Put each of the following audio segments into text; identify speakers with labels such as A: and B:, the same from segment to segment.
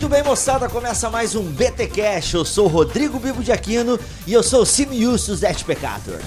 A: Muito bem, moçada, começa mais um BT Cash. Eu sou o Rodrigo Bibo de Aquino e eu sou o Simiustus Et Peccator.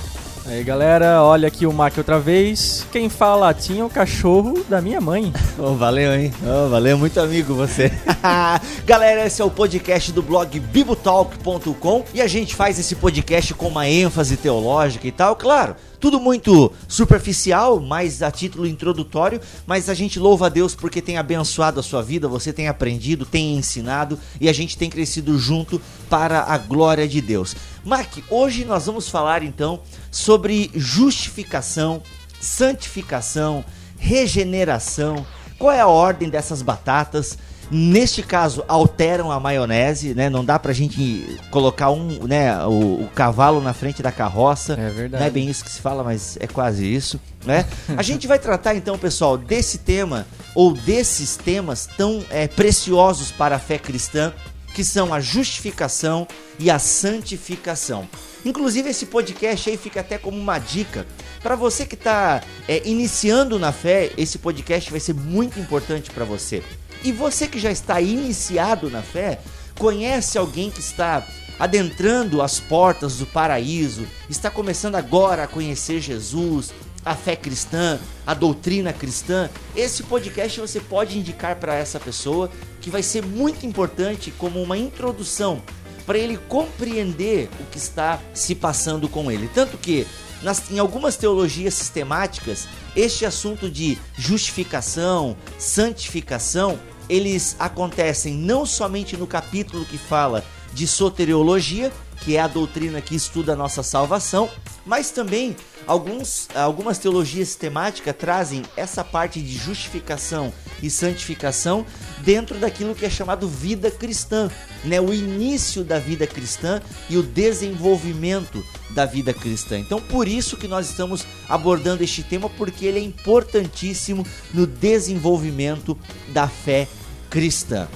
B: Aí galera, olha aqui o Mac outra vez. Quem fala latim é o cachorro da minha mãe.
A: Oh, valeu, hein? Oh, valeu, muito amigo você. galera, esse é o podcast do blog bibotalk.com e a gente faz esse podcast com uma ênfase teológica e tal, claro tudo muito superficial, mais a título introdutório, mas a gente louva a Deus porque tem abençoado a sua vida, você tem aprendido, tem ensinado e a gente tem crescido junto para a glória de Deus. Mark, hoje nós vamos falar então sobre justificação, santificação, regeneração. Qual é a ordem dessas batatas? Neste caso, alteram a maionese, né? Não dá pra gente colocar um, né, o, o, cavalo na frente da carroça.
B: É verdade.
A: Não é bem isso que se fala, mas é quase isso, né? a gente vai tratar então, pessoal, desse tema ou desses temas tão é, preciosos para a fé cristã, que são a justificação e a santificação. Inclusive esse podcast aí fica até como uma dica para você que está é, iniciando na fé. Esse podcast vai ser muito importante para você. E você que já está iniciado na fé, conhece alguém que está adentrando as portas do paraíso, está começando agora a conhecer Jesus, a fé cristã, a doutrina cristã, esse podcast você pode indicar para essa pessoa que vai ser muito importante como uma introdução para ele compreender o que está se passando com ele. Tanto que nas, em algumas teologias sistemáticas, este assunto de justificação, santificação, eles acontecem não somente no capítulo que fala de soteriologia, que é a doutrina que estuda a nossa salvação, mas também alguns, algumas teologias sistemáticas trazem essa parte de justificação e santificação dentro daquilo que é chamado vida cristã, né? o início da vida cristã e o desenvolvimento da vida cristã. Então, por isso que nós estamos abordando este tema, porque ele é importantíssimo no desenvolvimento da fé cristã.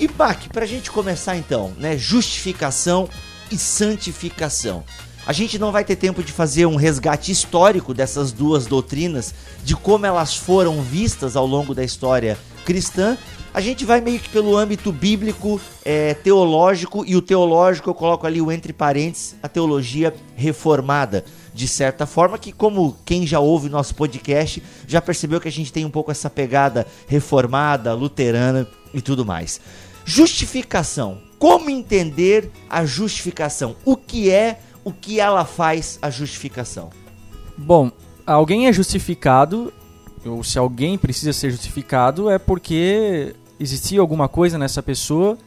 A: E Bach, para a gente começar então, né? Justificação e santificação. A gente não vai ter tempo de fazer um resgate histórico dessas duas doutrinas, de como elas foram vistas ao longo da história cristã. A gente vai meio que pelo âmbito bíblico, é, teológico, e o teológico eu coloco ali o entre parênteses, a teologia reformada. De certa forma, que como quem já ouve nosso podcast já percebeu que a gente tem um pouco essa pegada reformada, luterana e tudo mais. Justificação. Como entender a justificação? O que é, o que ela faz a justificação?
B: Bom, alguém é justificado, ou se alguém precisa ser justificado, é porque existia alguma coisa nessa pessoa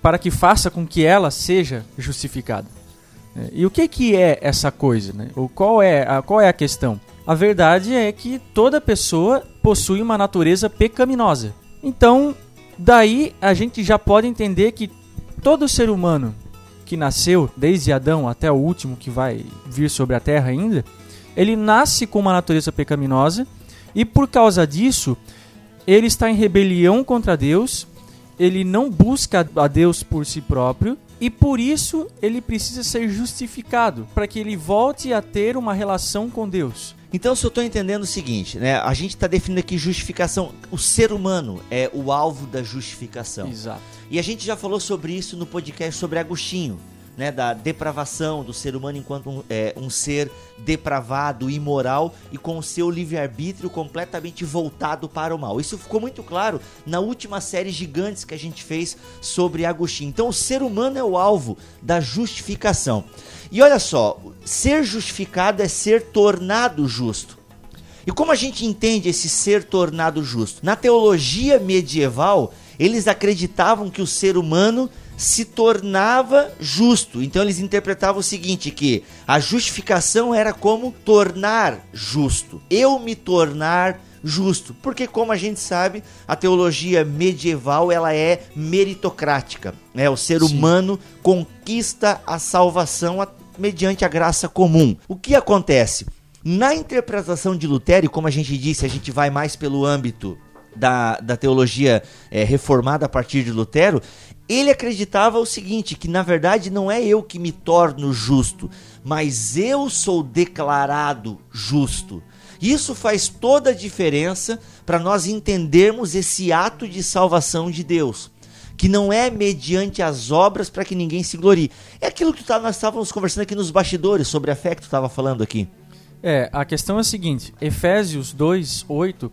B: para que faça com que ela seja justificada. É, e o que, que é essa coisa? Né? O qual, é a, qual é a questão? A verdade é que toda pessoa possui uma natureza pecaminosa. Então, Daí a gente já pode entender que todo ser humano que nasceu, desde Adão até o último que vai vir sobre a terra ainda, ele nasce com uma natureza pecaminosa e por causa disso ele está em rebelião contra Deus, ele não busca a Deus por si próprio e por isso ele precisa ser justificado para que ele volte a ter uma relação com Deus.
A: Então, se eu estou entendendo o seguinte, né? A gente está definindo aqui justificação. O ser humano é o alvo da justificação.
B: Exato.
A: E a gente já falou sobre isso no podcast sobre Agostinho. Né, da depravação do ser humano enquanto um, é, um ser depravado, imoral e com o seu livre-arbítrio completamente voltado para o mal. Isso ficou muito claro na última série Gigantes que a gente fez sobre Agostinho. Então, o ser humano é o alvo da justificação. E olha só, ser justificado é ser tornado justo. E como a gente entende esse ser tornado justo? Na teologia medieval, eles acreditavam que o ser humano se tornava justo. Então eles interpretavam o seguinte, que a justificação era como tornar justo. Eu me tornar justo, porque como a gente sabe, a teologia medieval ela é meritocrática, né? O ser Sim. humano conquista a salvação mediante a graça comum. O que acontece? Na interpretação de Lutero, e como a gente disse, a gente vai mais pelo âmbito da, da teologia é, reformada a partir de Lutero, ele acreditava o seguinte: que na verdade não é eu que me torno justo, mas eu sou declarado justo. Isso faz toda a diferença para nós entendermos esse ato de salvação de Deus. que não é mediante as obras para que ninguém se glorie. É aquilo que tá, nós estávamos conversando aqui nos bastidores sobre a fé que tu estava falando aqui.
B: É, a questão é a seguinte: Efésios 2, 8,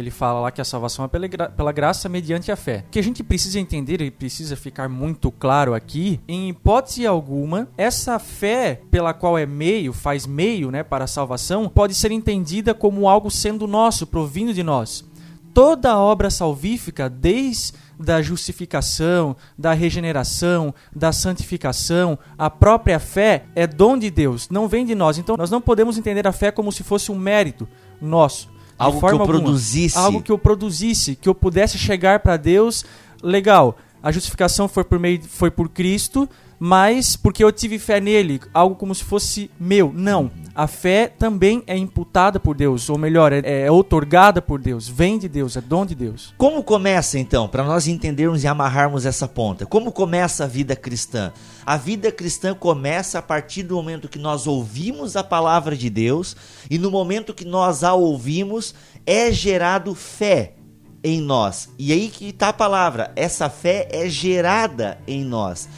B: ele fala lá que a salvação é pela, gra pela graça mediante a fé. O que a gente precisa entender e precisa ficar muito claro aqui, em hipótese alguma, essa fé pela qual é meio, faz meio né, para a salvação, pode ser entendida como algo sendo nosso, provindo de nós. Toda obra salvífica, desde da justificação, da regeneração, da santificação, a própria fé é dom de Deus, não vem de nós. Então nós não podemos entender a fé como se fosse um mérito nosso.
A: Algo que eu alguma. produzisse.
B: Algo que eu produzisse, que eu pudesse chegar para Deus. Legal, a justificação foi por, meio, foi por Cristo, mas porque eu tive fé nele, algo como se fosse meu. Não. A fé também é imputada por Deus, ou melhor, é, é otorgada por Deus, vem de Deus, é dom de Deus.
A: Como começa então, para nós entendermos e amarrarmos essa ponta? Como começa a vida cristã? A vida cristã começa a partir do momento que nós ouvimos a palavra de Deus e no momento que nós a ouvimos é gerado fé em nós. E aí que está a palavra, essa fé é gerada em nós.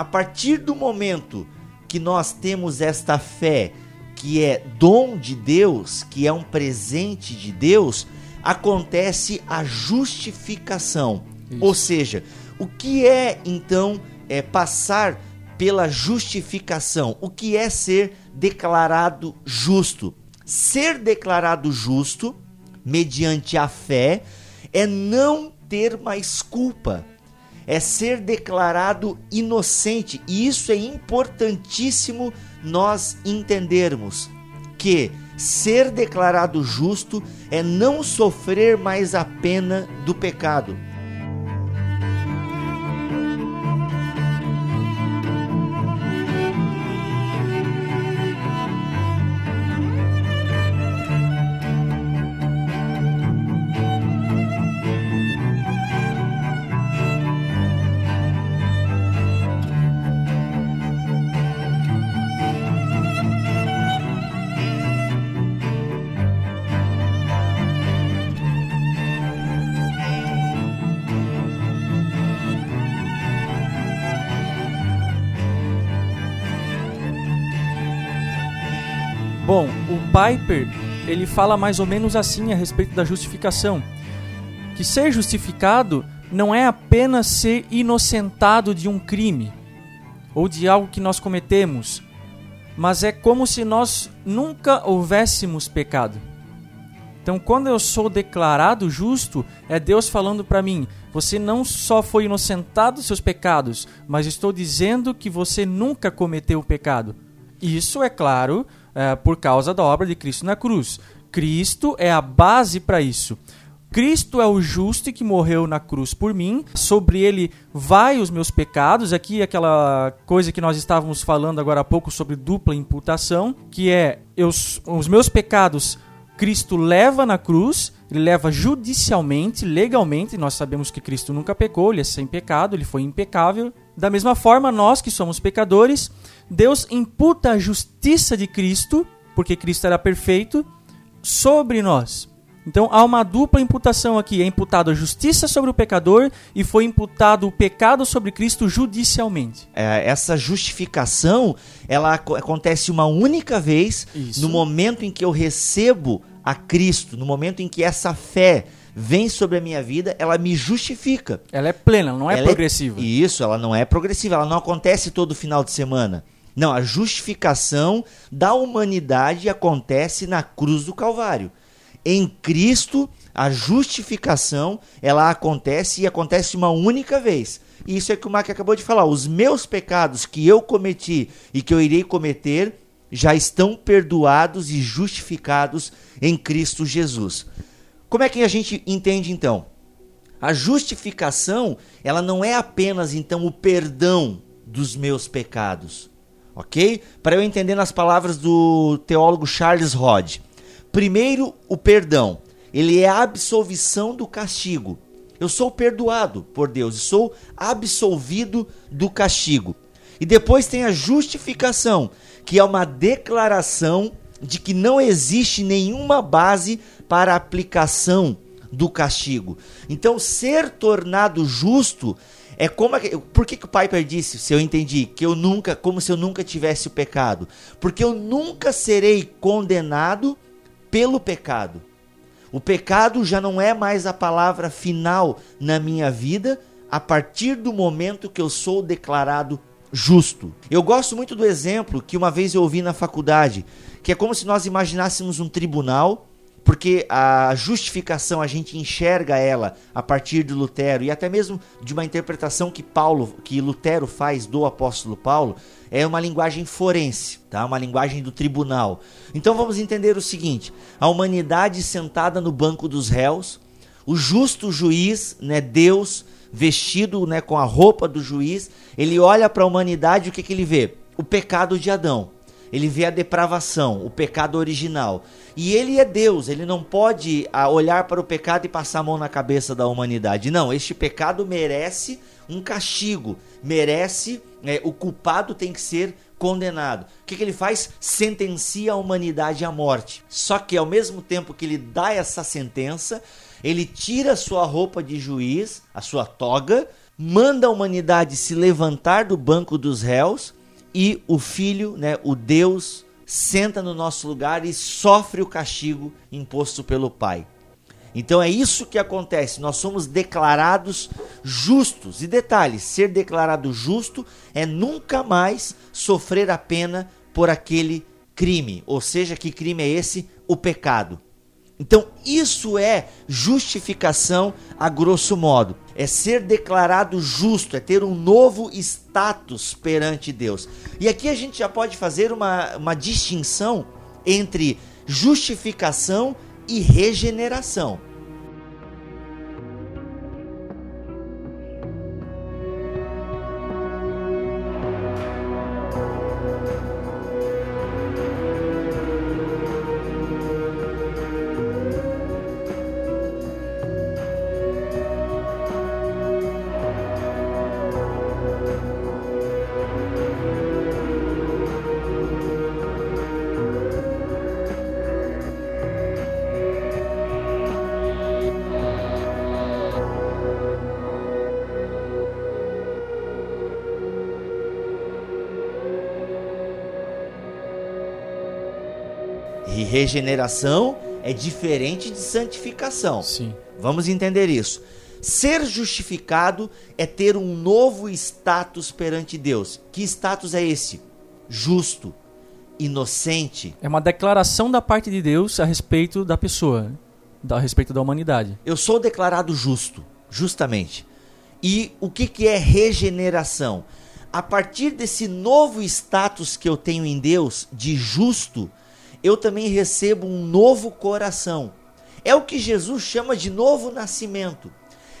A: A partir do momento que nós temos esta fé, que é dom de Deus, que é um presente de Deus, acontece a justificação. Isso. Ou seja, o que é então é passar pela justificação? O que é ser declarado justo? Ser declarado justo mediante a fé é não ter mais culpa é ser declarado inocente. E isso é importantíssimo nós entendermos que ser declarado justo é não sofrer mais a pena do pecado.
B: Piper ele fala mais ou menos assim a respeito da justificação, que ser justificado não é apenas ser inocentado de um crime ou de algo que nós cometemos, mas é como se nós nunca houvéssemos pecado. Então, quando eu sou declarado justo, é Deus falando para mim: você não só foi inocentado dos seus pecados, mas estou dizendo que você nunca cometeu o pecado. Isso, é claro, é, por causa da obra de Cristo na cruz. Cristo é a base para isso. Cristo é o justo que morreu na cruz por mim, sobre ele vai os meus pecados. Aqui aquela coisa que nós estávamos falando agora há pouco sobre dupla imputação, que é eu, os meus pecados Cristo leva na cruz, ele leva judicialmente, legalmente. Nós sabemos que Cristo nunca pecou, ele é sem pecado, ele foi impecável. Da mesma forma, nós que somos pecadores, Deus imputa a justiça de Cristo, porque Cristo era perfeito, sobre nós. Então há uma dupla imputação aqui: é imputado a justiça sobre o pecador e foi imputado o pecado sobre Cristo judicialmente.
A: É, essa justificação ela acontece uma única vez Isso. no momento em que eu recebo a Cristo, no momento em que essa fé vem sobre a minha vida, ela me justifica.
B: Ela é plena, não é ela é progressiva.
A: É, isso, ela não é progressiva, ela não acontece todo final de semana. Não, a justificação da humanidade acontece na cruz do Calvário. Em Cristo, a justificação, ela acontece e acontece uma única vez. E isso é que o Mac acabou de falar. Os meus pecados que eu cometi e que eu irei cometer já estão perdoados e justificados em Cristo Jesus. Como é que a gente entende então? A justificação, ela não é apenas então o perdão dos meus pecados ok? Para eu entender nas palavras do teólogo Charles Rod. Primeiro, o perdão. Ele é a absolvição do castigo. Eu sou perdoado por Deus, sou absolvido do castigo. E depois tem a justificação, que é uma declaração de que não existe nenhuma base para aplicação do castigo. Então, ser tornado justo É como por que, que o Piper disse, se eu entendi, que eu nunca, como se eu nunca tivesse o pecado? Porque eu nunca serei condenado pelo pecado. O pecado já não é mais a palavra final na minha vida a partir do momento que eu sou declarado justo. Eu gosto muito do exemplo que uma vez eu ouvi na faculdade, que é como se nós imaginássemos um tribunal porque a justificação a gente enxerga ela a partir de Lutero e até mesmo de uma interpretação que Paulo, que Lutero faz do apóstolo Paulo, é uma linguagem forense, tá? Uma linguagem do tribunal. Então vamos entender o seguinte: a humanidade sentada no banco dos réus, o justo juiz, né, Deus vestido, né, com a roupa do juiz, ele olha para a humanidade o que que ele vê? O pecado de Adão ele vê a depravação, o pecado original. E ele é Deus, ele não pode ah, olhar para o pecado e passar a mão na cabeça da humanidade. Não, este pecado merece um castigo, merece, é, o culpado tem que ser condenado. O que, que ele faz? Sentencia a humanidade à morte. Só que ao mesmo tempo que ele dá essa sentença, ele tira a sua roupa de juiz, a sua toga, manda a humanidade se levantar do banco dos réus e o Filho, né, o Deus, senta no nosso lugar e sofre o castigo imposto pelo Pai. Então é isso que acontece, nós somos declarados justos. E detalhe: ser declarado justo é nunca mais sofrer a pena por aquele crime. Ou seja, que crime é esse? O pecado. Então, isso é justificação a grosso modo. É ser declarado justo, é ter um novo status perante Deus. E aqui a gente já pode fazer uma, uma distinção entre justificação e regeneração. E regeneração é diferente de santificação.
B: Sim.
A: Vamos entender isso. Ser justificado é ter um novo status perante Deus. Que status é esse? Justo, inocente.
B: É uma declaração da parte de Deus a respeito da pessoa, a respeito da humanidade.
A: Eu sou declarado justo, justamente. E o que, que é regeneração? A partir desse novo status que eu tenho em Deus, de justo, eu também recebo um novo coração. É o que Jesus chama de novo nascimento.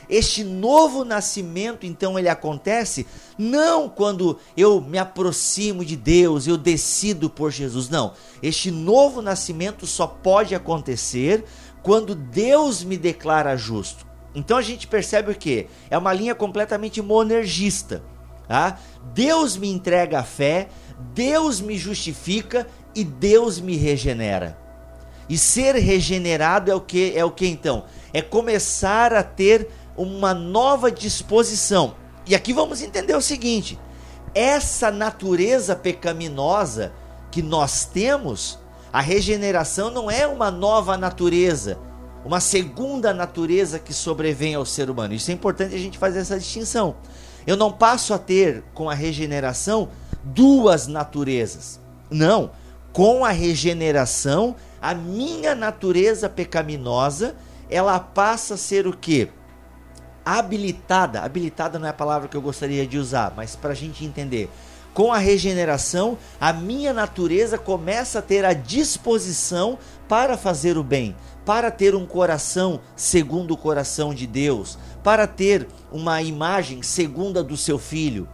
A: Este novo nascimento, então, ele acontece não quando eu me aproximo de Deus, eu decido por Jesus, não. Este novo nascimento só pode acontecer quando Deus me declara justo. Então a gente percebe o que? É uma linha completamente monergista. Tá? Deus me entrega a fé, Deus me justifica e Deus me regenera. E ser regenerado é o que é o que então? É começar a ter uma nova disposição. E aqui vamos entender o seguinte: essa natureza pecaminosa que nós temos, a regeneração não é uma nova natureza, uma segunda natureza que sobrevém ao ser humano. Isso é importante a gente fazer essa distinção. Eu não passo a ter com a regeneração duas naturezas. Não, com a regeneração, a minha natureza pecaminosa, ela passa a ser o que? Habilitada. Habilitada não é a palavra que eu gostaria de usar, mas para a gente entender. Com a regeneração, a minha natureza começa a ter a disposição para fazer o bem, para ter um coração segundo o coração de Deus, para ter uma imagem segundo a do seu filho.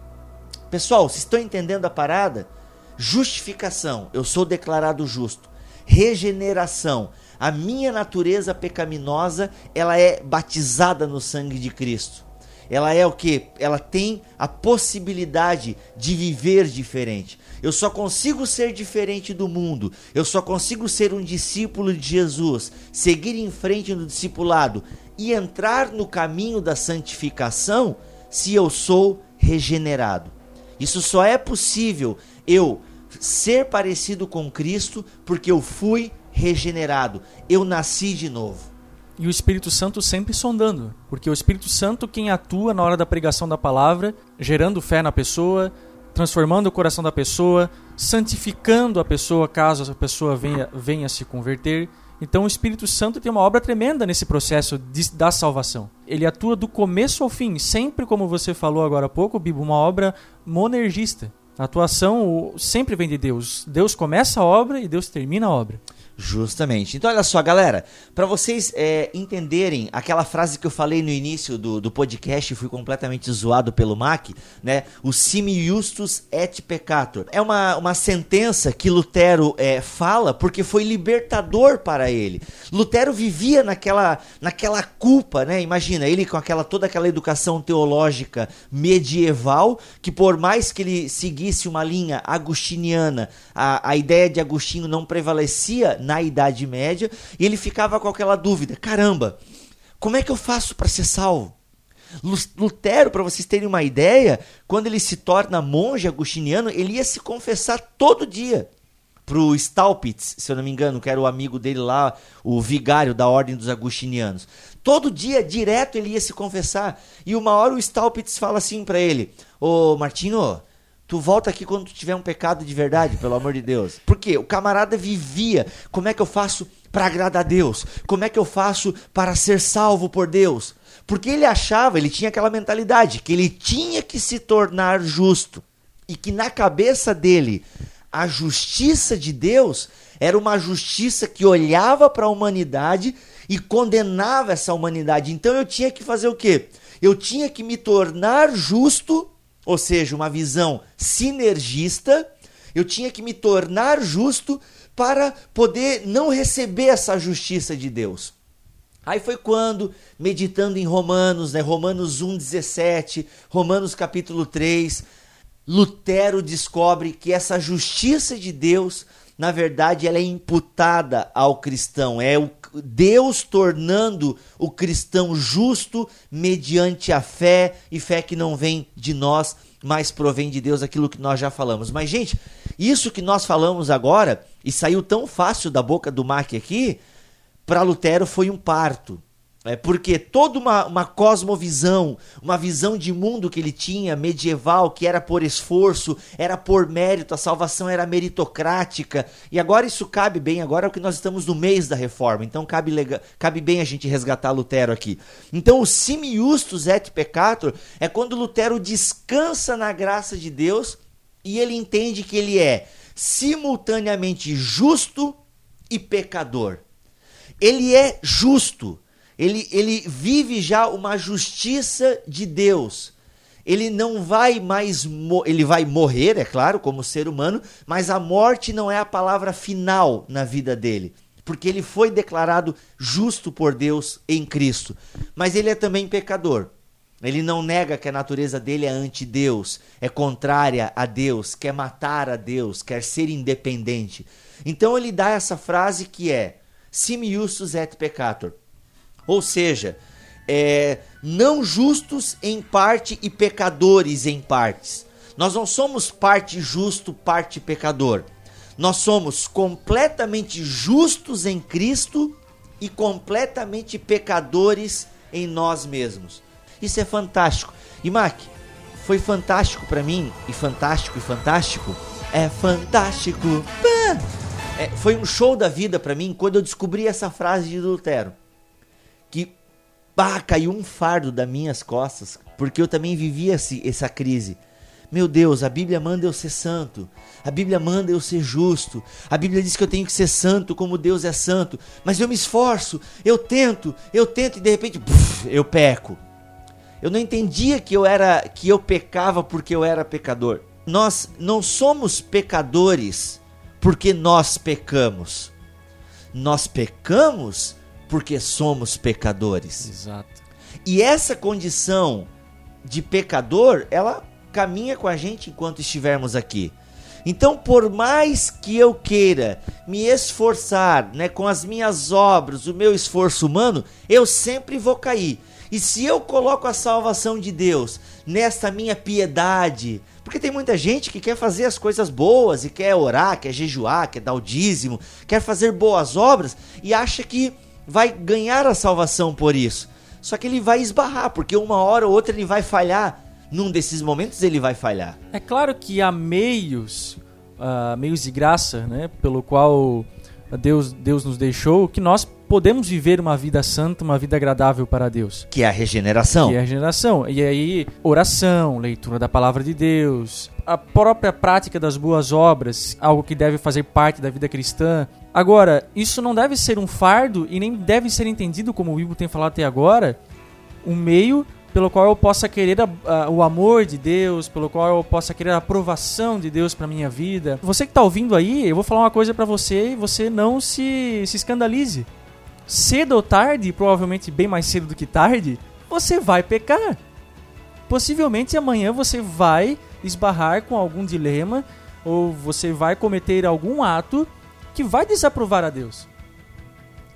A: Pessoal, vocês estão entendendo a parada? Justificação, eu sou declarado justo. Regeneração, a minha natureza pecaminosa, ela é batizada no sangue de Cristo. Ela é o que? Ela tem a possibilidade de viver diferente. Eu só consigo ser diferente do mundo. Eu só consigo ser um discípulo de Jesus, seguir em frente no discipulado e entrar no caminho da santificação se eu sou regenerado. Isso só é possível eu ser parecido com Cristo porque eu fui regenerado, eu nasci de novo.
B: E o Espírito Santo sempre sondando, porque o Espírito Santo quem atua na hora da pregação da palavra, gerando fé na pessoa, transformando o coração da pessoa, santificando a pessoa caso a pessoa venha, venha se converter. Então o Espírito Santo tem uma obra tremenda nesse processo de, da salvação. Ele atua do começo ao fim, sempre como você falou agora há pouco, Bibo, uma obra monergista. A atuação sempre vem de Deus. Deus começa a obra e Deus termina a obra.
A: Justamente. Então, olha só, galera, para vocês é, entenderem aquela frase que eu falei no início do, do podcast, fui completamente zoado pelo Mac, né? O simi justus et peccator. É uma, uma sentença que Lutero é, fala porque foi libertador para ele. Lutero vivia naquela, naquela culpa, né? Imagina, ele com aquela toda aquela educação teológica medieval, que por mais que ele seguisse uma linha agustiniana, a, a ideia de Agostinho não prevalecia na Idade Média, e ele ficava com aquela dúvida: caramba, como é que eu faço para ser salvo? Lutero, para vocês terem uma ideia, quando ele se torna monge agustiniano, ele ia se confessar todo dia pro Staupitz, se eu não me engano, que era o amigo dele lá, o vigário da ordem dos agustinianos. Todo dia, direto, ele ia se confessar. E uma hora o Staupitz fala assim para ele: Ô Martinho, Tu volta aqui quando tu tiver um pecado de verdade, pelo amor de Deus. Porque o camarada vivia. Como é que eu faço para agradar a Deus? Como é que eu faço para ser salvo por Deus? Porque ele achava, ele tinha aquela mentalidade que ele tinha que se tornar justo e que na cabeça dele a justiça de Deus era uma justiça que olhava para a humanidade e condenava essa humanidade. Então eu tinha que fazer o quê? Eu tinha que me tornar justo ou seja, uma visão sinergista, eu tinha que me tornar justo para poder não receber essa justiça de Deus. Aí foi quando, meditando em Romanos, né, Romanos 1,17, Romanos capítulo 3, Lutero descobre que essa justiça de Deus, na verdade, ela é imputada ao cristão. É o Deus tornando o cristão justo mediante a fé, e fé que não vem de nós, mas provém de Deus, aquilo que nós já falamos. Mas, gente, isso que nós falamos agora, e saiu tão fácil da boca do Mark aqui, para Lutero foi um parto. É porque toda uma, uma cosmovisão, uma visão de mundo que ele tinha, medieval, que era por esforço, era por mérito, a salvação era meritocrática. E agora isso cabe bem, agora é o que nós estamos no mês da reforma, então cabe, legal, cabe bem a gente resgatar Lutero aqui. Então o simi justus et peccator é quando Lutero descansa na graça de Deus e ele entende que ele é simultaneamente justo e pecador. Ele é justo ele, ele vive já uma justiça de Deus. Ele não vai mais, ele vai morrer, é claro, como ser humano, mas a morte não é a palavra final na vida dele, porque ele foi declarado justo por Deus em Cristo. Mas ele é também pecador. Ele não nega que a natureza dele é anti-Deus, é contrária a Deus, quer matar a Deus, quer ser independente. Então ele dá essa frase que é: Sim justus et peccator ou seja, é, não justos em parte e pecadores em partes. Nós não somos parte justo, parte pecador. Nós somos completamente justos em Cristo e completamente pecadores em nós mesmos. Isso é fantástico. E Mac, foi fantástico para mim, e fantástico e fantástico, é fantástico. É, foi um show da vida para mim quando eu descobri essa frase de Lutero pá, caiu um fardo das minhas costas, porque eu também vivia essa crise. Meu Deus, a Bíblia manda eu ser santo. A Bíblia manda eu ser justo. A Bíblia diz que eu tenho que ser santo como Deus é santo. Mas eu me esforço, eu tento, eu tento e de repente puf, eu peco. Eu não entendia que eu era que eu pecava porque eu era pecador. Nós não somos pecadores porque nós pecamos. Nós pecamos porque somos pecadores.
B: Exato.
A: E essa condição de pecador, ela caminha com a gente enquanto estivermos aqui. Então, por mais que eu queira me esforçar, né, com as minhas obras, o meu esforço humano, eu sempre vou cair. E se eu coloco a salvação de Deus nesta minha piedade, porque tem muita gente que quer fazer as coisas boas e quer orar, quer jejuar, quer dar o dízimo, quer fazer boas obras e acha que vai ganhar a salvação por isso. Só que ele vai esbarrar, porque uma hora ou outra ele vai falhar. Num desses momentos ele vai falhar.
B: É claro que há meios, uh, meios de graça, né, pelo qual Deus, Deus nos deixou, que nós podemos viver uma vida santa, uma vida agradável para Deus.
A: Que é a regeneração.
B: Que é a regeneração. E aí, oração, leitura da palavra de Deus, a própria prática das boas obras, algo que deve fazer parte da vida cristã. Agora, isso não deve ser um fardo e nem deve ser entendido, como o Bíblia tem falado até agora, um meio pelo qual eu possa querer a, a, o amor de Deus, pelo qual eu possa querer a aprovação de Deus para minha vida. Você que está ouvindo aí, eu vou falar uma coisa para você e você não se, se escandalize. Cedo ou tarde, provavelmente bem mais cedo do que tarde, você vai pecar. Possivelmente amanhã você vai esbarrar com algum dilema ou você vai cometer algum ato que vai desaprovar a Deus.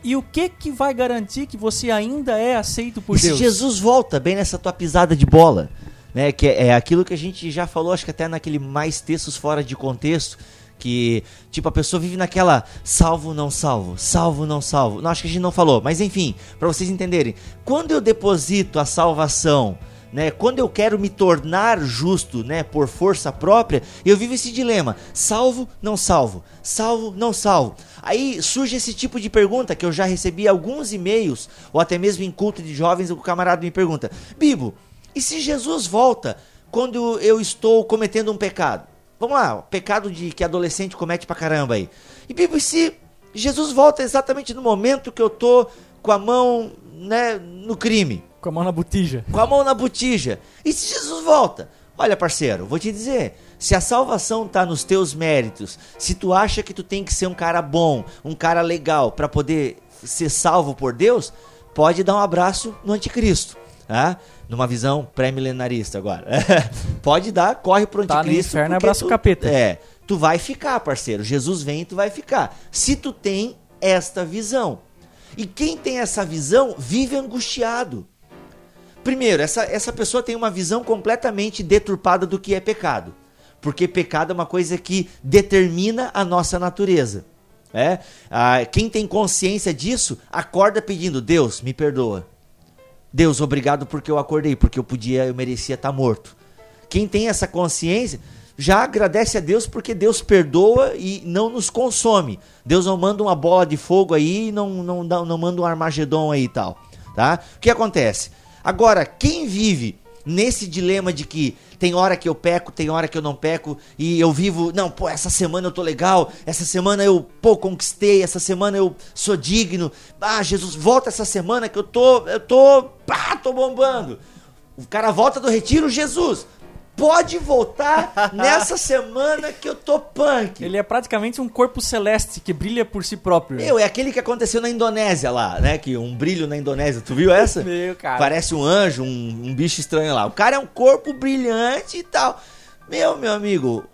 B: E o que que vai garantir que você ainda é aceito por
A: e
B: Deus?
A: Se Jesus volta bem nessa tua pisada de bola, né, que é, é aquilo que a gente já falou, acho que até naquele mais textos fora de contexto, que tipo a pessoa vive naquela salvo não salvo, salvo não salvo. Não acho que a gente não falou, mas enfim, para vocês entenderem, quando eu deposito a salvação né? Quando eu quero me tornar justo, né, por força própria, eu vivo esse dilema: salvo, não salvo, salvo, não salvo. Aí surge esse tipo de pergunta que eu já recebi alguns e-mails ou até mesmo em culto de jovens, o camarada me pergunta: "Bibo, e se Jesus volta quando eu estou cometendo um pecado?" Vamos lá, pecado de que adolescente comete pra caramba aí. E Bibo, e se Jesus volta exatamente no momento que eu tô com a mão, né, no crime?
B: Com a mão na botija.
A: Com a mão na botija. E se Jesus volta? Olha, parceiro, vou te dizer, se a salvação tá nos teus méritos, se tu acha que tu tem que ser um cara bom, um cara legal para poder ser salvo por Deus, pode dar um abraço no anticristo, tá? Numa visão pré-milenarista agora. pode dar, corre pro anticristo. Tá no
B: inferno, abraço o capeta.
A: É, tu vai ficar, parceiro. Jesus vem e tu vai ficar. Se tu tem esta visão. E quem tem essa visão vive angustiado. Primeiro, essa, essa pessoa tem uma visão completamente deturpada do que é pecado. Porque pecado é uma coisa que determina a nossa natureza. É? Ah, quem tem consciência disso, acorda pedindo: Deus, me perdoa. Deus, obrigado porque eu acordei, porque eu podia, eu merecia estar morto. Quem tem essa consciência, já agradece a Deus porque Deus perdoa e não nos consome. Deus não manda uma bola de fogo aí, não, não, não manda um Armagedon aí e tal. Tá? O que acontece? Agora, quem vive nesse dilema de que tem hora que eu peco, tem hora que eu não peco, e eu vivo, não, pô, essa semana eu tô legal, essa semana eu, pô, conquistei, essa semana eu sou digno. Ah, Jesus, volta essa semana que eu tô, eu tô, pá, tô bombando. O cara volta do retiro, Jesus, pode voltar nessa semana que eu tô punk.
B: Ele é praticamente um corpo celeste que brilha por si próprio.
A: Meu, é aquele que aconteceu na Indonésia lá, né? Que um brilho na Indonésia. Tu viu essa?
B: Meu, cara.
A: Parece um anjo, um, um bicho estranho lá. O cara é um corpo brilhante e tal. Meu, meu amigo,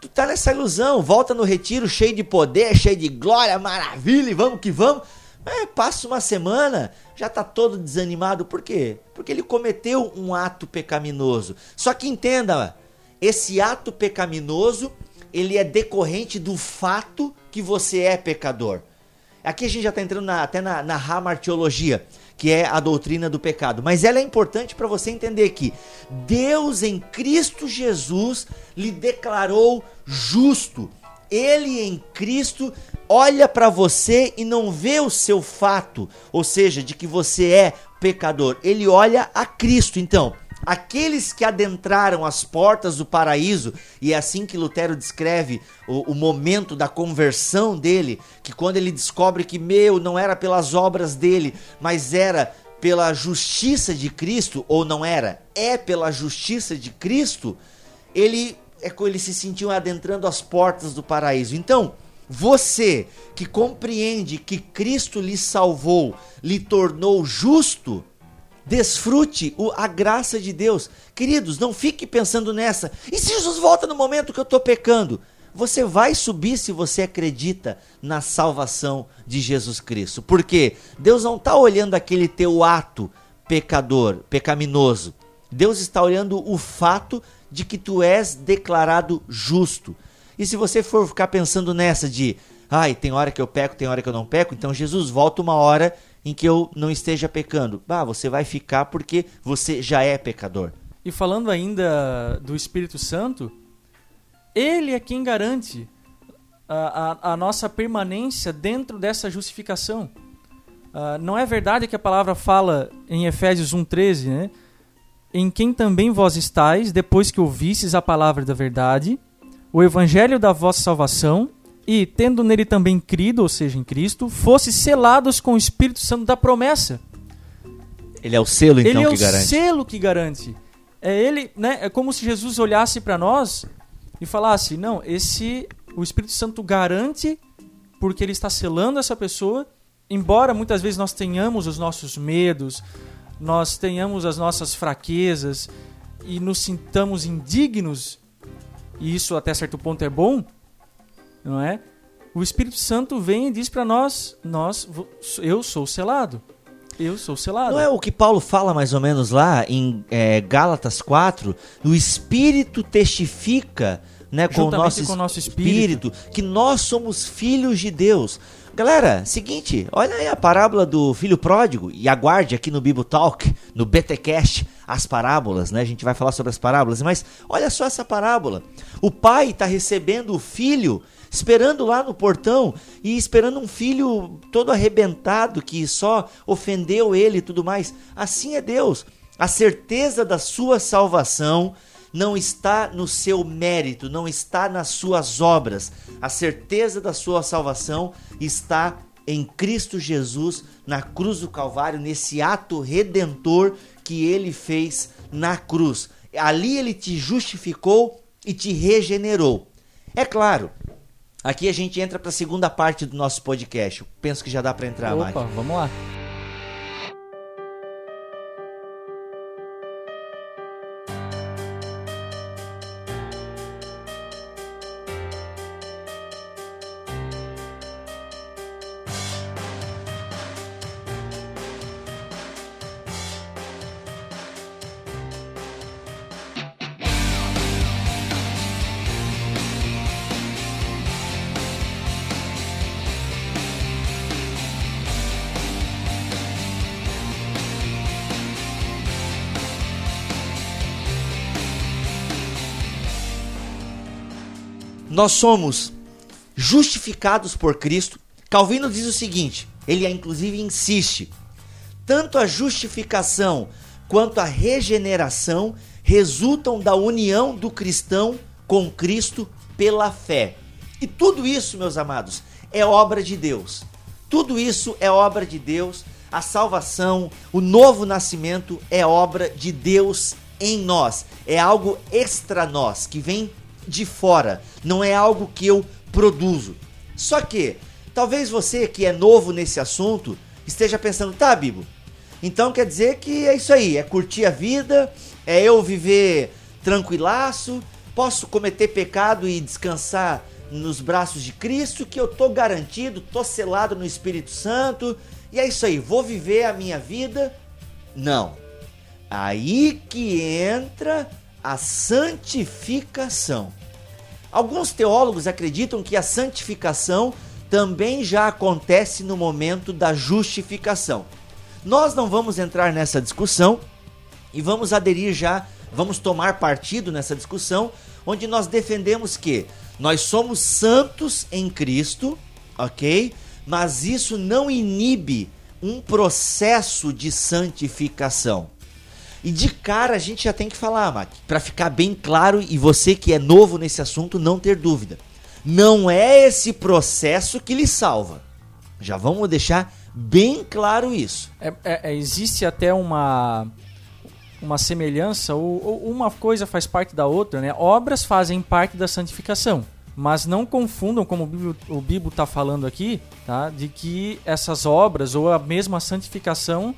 A: tu tá nessa ilusão. Volta no retiro cheio de poder, cheio de glória, maravilha e vamos que vamos. É, passa uma semana, já está todo desanimado. Por quê? Porque ele cometeu um ato pecaminoso. Só que entenda, esse ato pecaminoso, ele é decorrente do fato que você é pecador. Aqui a gente já está entrando na, até na, na hamartiologia, que é a doutrina do pecado. Mas ela é importante para você entender que Deus em Cristo Jesus lhe declarou justo. Ele em Cristo olha para você e não vê o seu fato, ou seja, de que você é pecador. Ele olha a Cristo. Então, aqueles que adentraram as portas do paraíso, e é assim que Lutero descreve o, o, momento da conversão dele, que quando ele descobre que meu não era pelas obras dele, mas era pela justiça de Cristo, ou não era, é pela justiça de Cristo, ele é ele se sentiu adentrando as portas do paraíso. Então, você que compreende que Cristo lhe salvou, lhe tornou justo, desfrute a graça de Deus. Queridos, não fique pensando nessa. E se Jesus volta no momento que eu estou pecando? você vai subir se você acredita na salvação de Jesus Cristo. Porque Deus não está olhando aquele teu ato pecador, pecaminoso. Deus está olhando o fato de que tu és declarado justo. E se você for ficar pensando nessa de, ai, tem hora que eu peco, tem hora que eu não peco, então Jesus volta uma hora em que eu não esteja pecando. Bah, você vai ficar porque você já é pecador.
B: E falando ainda do Espírito Santo, ele é quem garante a, a, a nossa permanência dentro dessa justificação. Uh, não é verdade que a palavra fala em Efésios 1,13, né? Em quem também vós estáis, depois que ouvistes a palavra da verdade, o evangelho da vossa salvação, e, tendo nele também crido, ou seja, em Cristo, fosse selados com o Espírito Santo da promessa.
A: Ele é o selo, então,
B: ele é
A: que garante.
B: Ele é o selo que garante. É ele, né? É como se Jesus olhasse para nós e falasse: não, esse o Espírito Santo garante porque ele está selando essa pessoa, embora muitas vezes nós tenhamos os nossos medos, nós tenhamos as nossas fraquezas e nos sintamos indignos, e isso até certo ponto é bom, não é? O Espírito Santo vem e diz para nós: nós, eu sou selado. Eu sou selado.
A: Não é o que Paulo fala mais ou menos lá em é, Gálatas 4? O Espírito testifica né, com, o nosso,
B: com o nosso espírito.
A: espírito que nós somos filhos de Deus. Galera, seguinte, olha aí a parábola do filho pródigo e aguarde aqui no Bible Talk, no BTcast, as parábolas, né? A gente vai falar sobre as parábolas, mas olha só essa parábola. O pai está recebendo o filho esperando lá no portão e esperando um filho todo arrebentado que só ofendeu ele e tudo mais. Assim é Deus. A certeza da sua salvação não está no seu mérito, não está nas suas obras. A certeza da sua salvação está em Cristo Jesus, na cruz do Calvário, nesse ato redentor que ele fez na cruz. Ali ele te justificou e te regenerou. É claro, Aqui a gente entra para a segunda parte do nosso podcast. Penso que já dá para entrar,
B: Opa,
A: Mike.
B: vamos lá.
A: Nós somos justificados por Cristo. Calvino diz o seguinte: ele inclusive insiste, tanto a justificação quanto a regeneração resultam da união do cristão com Cristo pela fé. E tudo isso, meus amados, é obra de Deus. Tudo isso é obra de Deus. A salvação, o novo nascimento é obra de Deus em nós. É algo extra nós, que vem de fora, não é algo que eu produzo. Só que, talvez você que é novo nesse assunto esteja pensando, tá, Bibo, então quer dizer que é isso aí, é curtir a vida, é eu viver tranquilaço, posso cometer pecado e descansar nos braços de Cristo, que eu tô garantido, tô selado no Espírito Santo, e é isso aí, vou viver a minha vida? Não. Aí que entra a santificação. Alguns teólogos acreditam que a santificação também já acontece no momento da justificação. Nós não vamos entrar nessa discussão e vamos aderir já, vamos tomar partido nessa discussão, onde nós defendemos que nós somos santos em Cristo, ok? Mas isso não inibe um processo de santificação. E de cara a gente já tem que falar, Mac, para ficar bem claro e você que é novo nesse assunto não ter dúvida. Não é esse processo que lhe salva. Já vamos deixar bem claro isso.
B: É, é, é existe até uma uma semelhança ou, ou, uma coisa faz parte da outra, né? Obras fazem parte da santificação, mas não confundam, como o Bibo está falando aqui, tá? De que essas obras ou a mesma santificação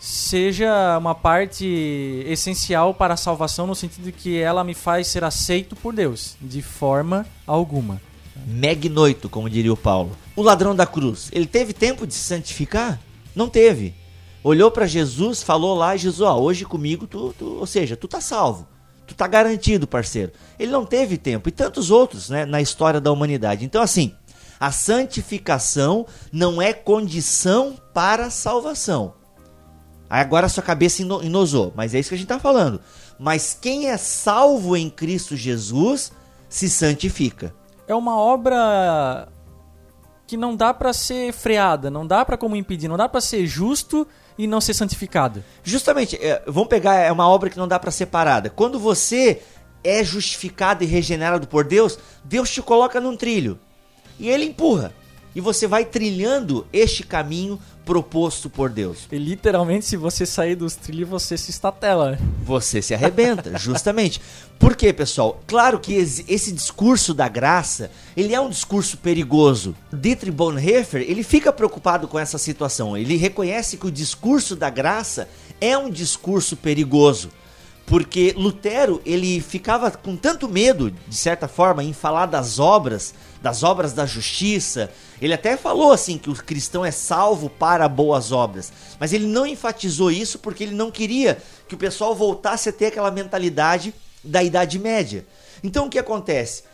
B: seja uma parte essencial para a salvação no sentido de que ela me faz ser aceito por Deus, de forma alguma.
A: Megnoito, como diria o Paulo. O ladrão da cruz, ele teve tempo de se santificar? Não teve. Olhou para Jesus, falou lá, Jesus, ó, hoje comigo, tu, tu, ou seja, tu tá salvo. Tu tá garantido, parceiro. Ele não teve tempo. E tantos outros, né, na história da humanidade. Então, assim, a santificação não é condição para a salvação. Aí agora a sua cabeça inosou, mas é isso que a gente está falando. Mas quem é salvo em Cristo Jesus se santifica.
B: É uma obra que não dá para ser freada, não dá para como impedir, não dá para ser justo e não ser santificado.
A: Justamente, é, vamos pegar é uma obra que não dá para ser parada. Quando você é justificado e regenerado por Deus, Deus te coloca num trilho e ele empurra. E você vai trilhando este caminho proposto por Deus.
B: E literalmente, se você sair dos trilhos, você se estatela.
A: Você se arrebenta, justamente. Por quê, pessoal? Claro que esse discurso da graça, ele é um discurso perigoso. Dietrich Bonhoeffer, ele fica preocupado com essa situação. Ele reconhece que o discurso da graça é um discurso perigoso porque Lutero ele ficava com tanto medo, de certa forma, em falar das obras, das obras da justiça. Ele até falou assim que o cristão é salvo para boas obras, mas ele não enfatizou isso porque ele não queria que o pessoal voltasse a ter aquela mentalidade da Idade Média. Então o que acontece?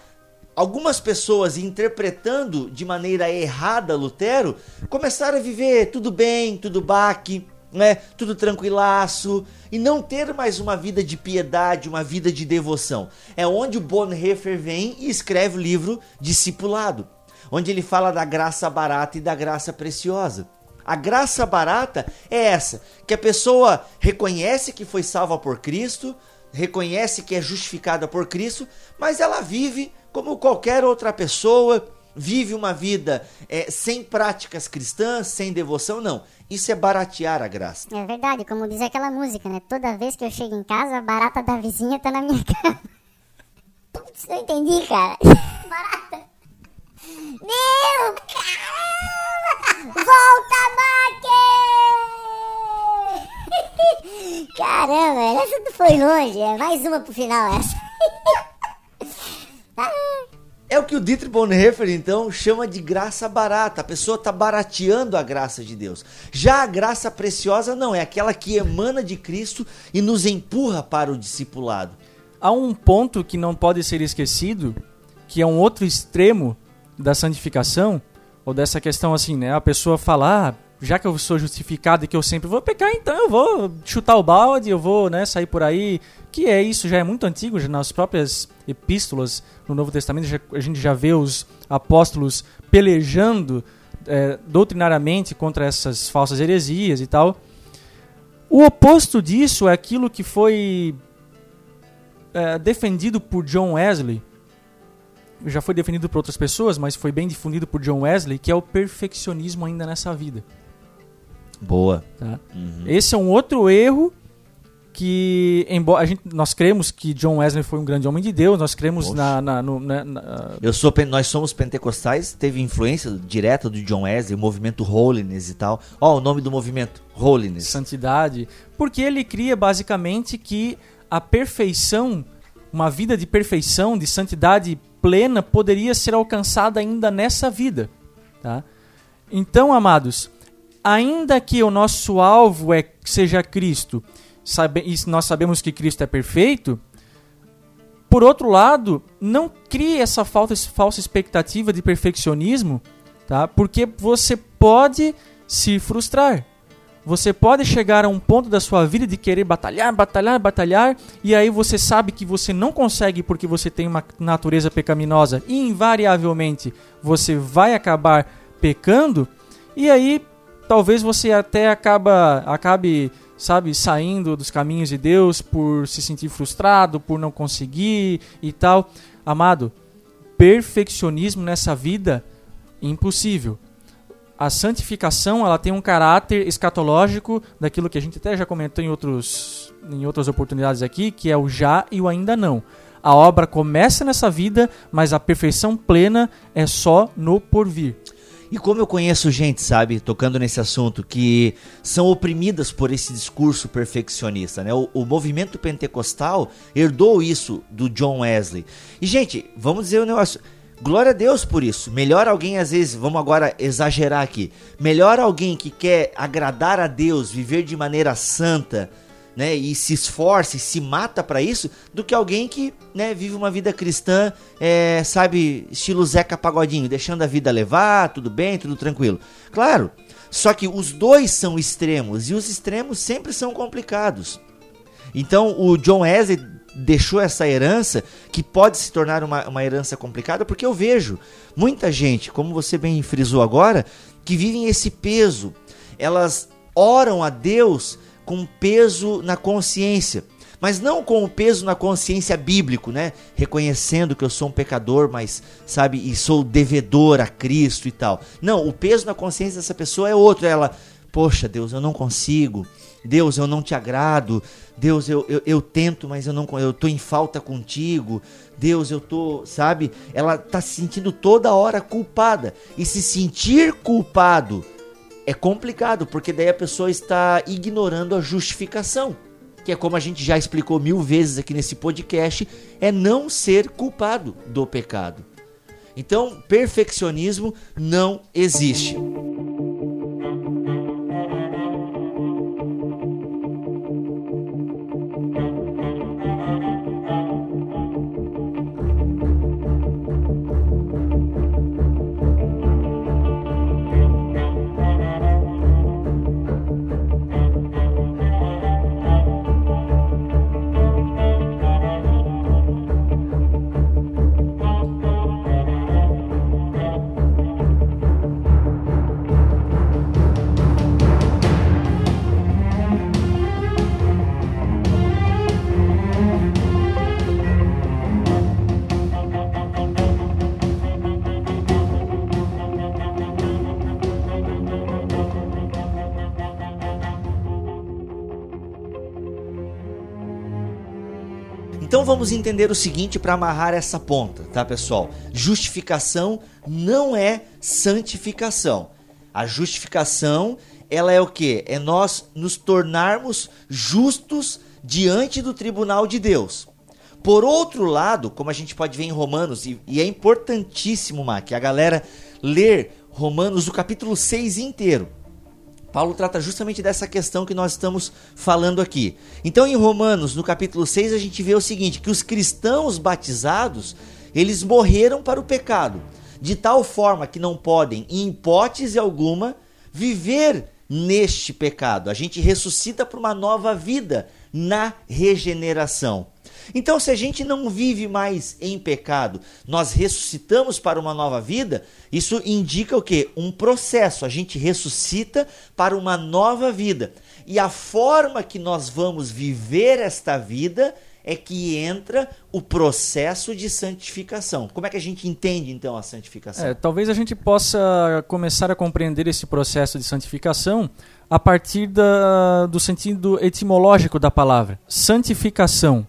A: Algumas pessoas interpretando de maneira errada Lutero começaram a viver tudo bem, tudo baque, né? Tudo tranquilaço e não ter mais uma vida de piedade, uma vida de devoção. É onde o Bonhoeffer vem e escreve o livro Discipulado, onde ele fala da graça barata e da graça preciosa. A graça barata é essa, que a pessoa reconhece que foi salva por Cristo, reconhece que é justificada por Cristo, mas ela vive como qualquer outra pessoa, vive uma vida é, sem práticas cristãs, sem devoção, não. Isso é baratear a graça.
C: É verdade, como diz aquela música, né? Toda vez que eu chego em casa, a barata da vizinha tá na minha cama. Putz, não entendi, cara. Barata. Meu, caramba! Volta, Mike! Caramba, essa foi longe. É mais uma pro final, essa.
A: É o que o Dietrich Bonhoeffer, então, chama de graça barata. A pessoa está barateando a graça de Deus. Já a graça preciosa não, é aquela que emana de Cristo e nos empurra para o discipulado.
B: Há um ponto que não pode ser esquecido, que é um outro extremo da santificação, ou dessa questão assim, né? A pessoa falar, já que eu sou justificado e que eu sempre vou pecar, então eu vou chutar o balde, eu vou né, sair por aí. Que é isso, já é muito antigo, já nas próprias epístolas no Novo Testamento já, a gente já vê os apóstolos pelejando é, doutrinariamente contra essas falsas heresias e tal. O oposto disso é aquilo que foi é, defendido por John Wesley, já foi defendido por outras pessoas, mas foi bem difundido por John Wesley, que é o perfeccionismo ainda nessa vida.
A: Boa.
B: Tá? Uhum. Esse é um outro erro que embora a gente, nós cremos que John Wesley foi um grande homem de Deus, nós cremos na, na, no, na, na,
A: Eu sou nós somos pentecostais, teve influência direta do John Wesley, o movimento Holiness e tal. Ó, oh, o nome do movimento, Holiness.
B: Santidade, porque ele cria basicamente que a perfeição, uma vida de perfeição, de santidade plena poderia ser alcançada ainda nessa vida, tá? Então, amados, ainda que o nosso alvo é seja Cristo, sabe, e nós sabemos que Cristo é perfeito, por outro lado, não crie essa falta, falsa expectativa de perfeccionismo, tá? Porque você pode se frustrar. Você pode chegar a um ponto da sua vida de querer batalhar, batalhar, batalhar, e aí você sabe que você não consegue porque você tem uma natureza pecaminosa e invariavelmente você vai acabar pecando, e aí talvez você até acaba, acabe, sabe, saindo dos caminhos de Deus por se sentir frustrado, por não conseguir e tal. Amado, perfeccionismo nessa vida impossível. A santificação, ela tem um caráter escatológico daquilo que a gente até já comentou em outros em outras oportunidades aqui, que é o já e o ainda não. A obra começa nessa vida, mas a perfeição plena é só no porvir.
A: E como eu conheço gente, sabe, tocando nesse assunto, que são oprimidas por esse discurso perfeccionista, né? O, o, movimento pentecostal herdou isso do John Wesley. E, gente, vamos dizer o um negócio. Glória a Deus por isso. Melhor alguém, às vezes, vamos agora exagerar aqui. Melhor alguém que quer agradar a Deus, viver de maneira santa, né, e se esforça e se mata para isso, do que alguém que né, vive uma vida cristã, é, sabe, estilo Zeca Pagodinho, deixando a vida levar, tudo bem, tudo tranquilo. Claro, só que os dois são extremos e os extremos sempre são complicados. Então o John Wesley deixou essa herança que pode se tornar uma, uma herança complicada, porque eu vejo muita gente, como você bem frisou agora, que vivem esse peso. Elas oram a Deus com peso na consciência. Mas não com o peso na consciência bíblico, né? Reconhecendo que eu sou um pecador, mas, sabe, e sou devedor a Cristo e tal. Não, o peso na consciência dessa pessoa é outro. Ela, poxa, Deus, eu não consigo. Deus, eu não te agrado. Deus, eu, eu, eu tento, mas eu não eu tô em falta contigo. Deus, eu tô, sabe? Ela tá se sentindo toda hora culpada. E se sentir culpado é complicado, porque daí a pessoa está ignorando a justificação, que é como a gente já explicou mil vezes aqui nesse podcast, é não ser culpado do pecado. Então, perfeccionismo não existe. Entender o seguinte para amarrar essa ponta, tá, pessoal? Justificação não é santificação. A justificação, ela é o que? É nós nos tornarmos justos diante do tribunal de Deus. Por outro lado, como a gente pode ver em Romanos, e, e é importantíssimo, que a galera ler Romanos o capítulo 6 inteiro. Paulo trata justamente dessa questão que nós estamos falando aqui. Então, em Romanos, no capítulo 6, a gente vê o seguinte: que os cristãos batizados, eles morreram para o pecado, de tal forma que não podem, em hipótese alguma, viver neste pecado. A gente ressuscita para uma nova vida na regeneração. Então, se a gente não vive mais em pecado, nós ressuscitamos para uma nova vida, isso indica o que? Um processo. A gente ressuscita para uma nova vida. E a forma que nós vamos viver esta vida é que entra o processo de santificação. Como é que a gente entende então a santificação?
B: É, talvez a gente possa começar a compreender esse processo de santificação a partir da, do sentido etimológico da palavra. Santificação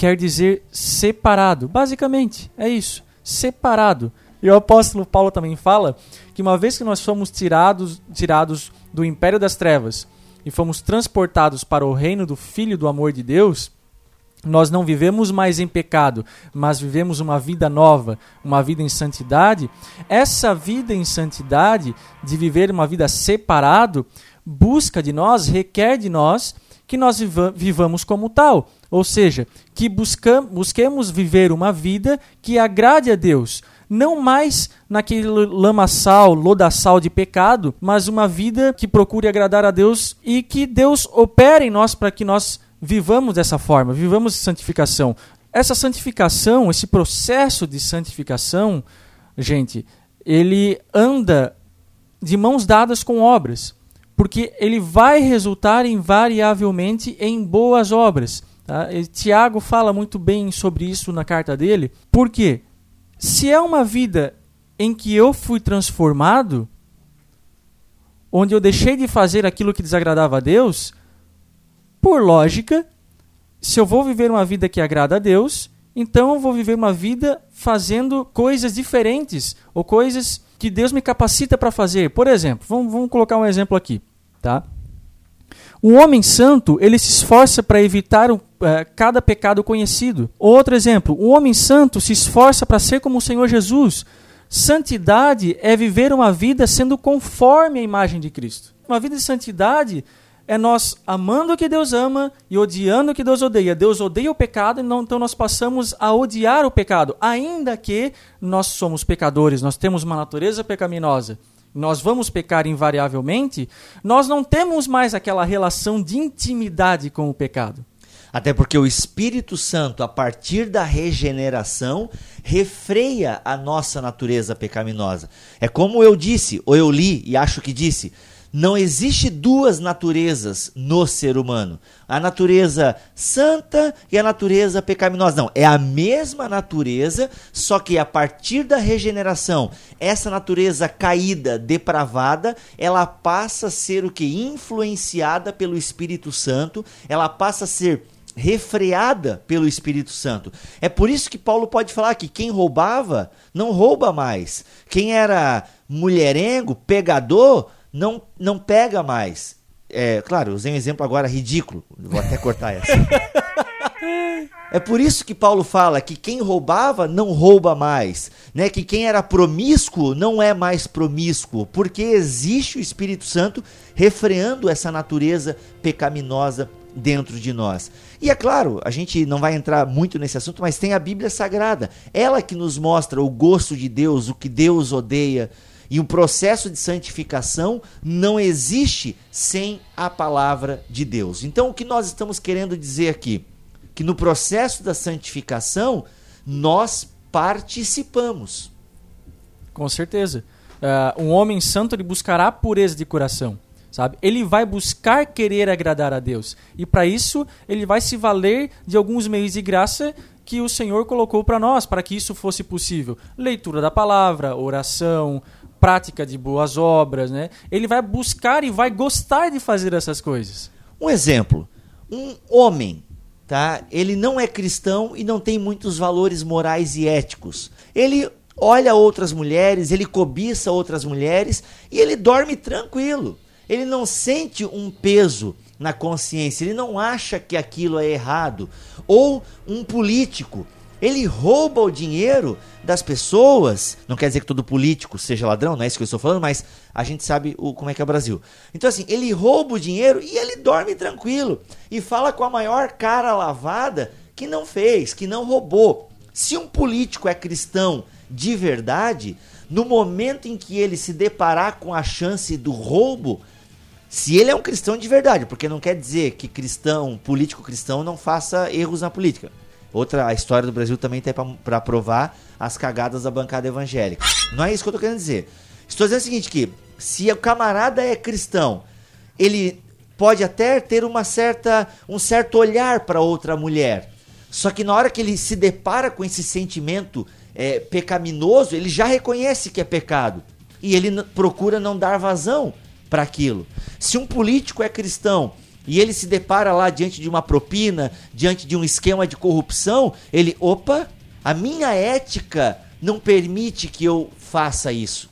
B: quer dizer separado. Basicamente, é isso. Separado. E o apóstolo Paulo também fala que uma vez que nós fomos tirados, tirados do império das trevas e fomos transportados para o reino do Filho do amor de Deus, nós não vivemos mais em pecado, mas vivemos uma vida nova, uma vida em santidade. Essa vida em santidade, de viver uma vida separado, busca de nós, requer de nós que nós vivamos como tal. Ou seja, que busquemos viver uma vida que agrade a Deus. Não mais naquele lamaçal, lodaçal de pecado, mas uma vida que procure agradar a Deus e que Deus opere em nós para que nós vivamos dessa forma, vivamos santificação. Essa santificação, esse processo de santificação, gente, ele anda de mãos dadas com obras porque ele vai resultar invariavelmente em boas obras. Tá? Tiago fala muito bem sobre isso na carta dele, porque se é uma vida em que eu fui transformado, onde eu deixei de fazer aquilo que desagradava a Deus, por lógica, se eu vou viver uma vida que agrada a Deus, então eu vou viver uma vida fazendo coisas diferentes ou coisas que Deus me capacita para fazer. Por exemplo, vamos, vamos colocar um exemplo aqui, tá? Um homem santo, ele se esforça para evitar uh, cada pecado conhecido. Outro exemplo, um homem santo se esforça para ser como o Senhor Jesus. Santidade é viver uma vida sendo conforme a imagem de Cristo. Uma vida de santidade é nós amando o que Deus ama e odiando o que Deus odeia. Deus odeia o pecado, então nós passamos a odiar o pecado, ainda que nós somos pecadores, nós temos uma natureza pecaminosa nós vamos pecar invariavelmente, nós não temos mais aquela relação de intimidade com o pecado.
A: Até porque o Espírito Santo, a partir da regeneração, refreia a nossa natureza pecaminosa. É como eu disse, ou eu li e acho que disse: não existe duas naturezas no ser humano. A natureza santa e a natureza pecaminosa. Não, é a mesma natureza, só que a partir da regeneração, essa natureza caída, depravada, ela passa a ser o que? Influenciada pelo Espírito Santo, ela passa a ser refreada pelo Espírito Santo. É por isso que Paulo pode falar que quem roubava não rouba mais. Quem era mulherengo, pegador, não, não pega mais. É, claro, usei um exemplo agora ridículo, vou até cortar essa. É por isso que Paulo fala que quem roubava não rouba mais, né? Que quem era promíscuo não é mais promíscuo, porque existe o Espírito Santo refreando essa natureza pecaminosa dentro de nós. E é claro, a gente não vai entrar muito nesse assunto, mas tem a Bíblia Sagrada, ela que nos mostra o gosto de Deus, o que Deus odeia, e o processo de santificação não existe sem a palavra de Deus. Então, o que nós estamos querendo dizer aqui? Que no processo da santificação, nós participamos.
B: Com certeza. Uh, um homem santo ele buscará pureza de coração. Sabe? Ele vai buscar querer agradar a Deus. E para isso, ele vai se valer de alguns meios de graça que o Senhor colocou para nós, para que isso fosse possível. Leitura da palavra, oração, prática de boas obras, né? Ele vai buscar e vai gostar de fazer essas coisas.
A: Um exemplo, um homem, tá? Ele não é cristão e não tem muitos valores morais e éticos. Ele olha outras mulheres, ele cobiça outras mulheres e ele dorme tranquilo. Ele não sente um peso na consciência, ele não acha que aquilo é errado. Ou um político, ele rouba o dinheiro das pessoas. Não quer dizer que todo político seja ladrão, não é isso que eu estou falando, mas a gente sabe o, como é que é o Brasil. Então, assim, ele rouba o dinheiro e ele dorme tranquilo. E fala com a maior cara lavada que não fez, que não roubou. Se um político é cristão de verdade, no momento em que ele se deparar com a chance do roubo, se ele é um cristão de verdade, porque não quer dizer que cristão, político cristão, não faça erros na política. Outra, a história do Brasil também tem para provar as cagadas da bancada evangélica. Não é isso que eu tô querendo dizer. Estou dizendo o seguinte que se o camarada é cristão, ele pode até ter uma certa um certo olhar para outra mulher. Só que na hora que ele se depara com esse sentimento é, pecaminoso, ele já reconhece que é pecado e ele procura não dar vazão para aquilo. Se um político é cristão e ele se depara lá diante de uma propina, diante de um esquema de corrupção, ele, opa, a minha ética não permite que eu faça isso.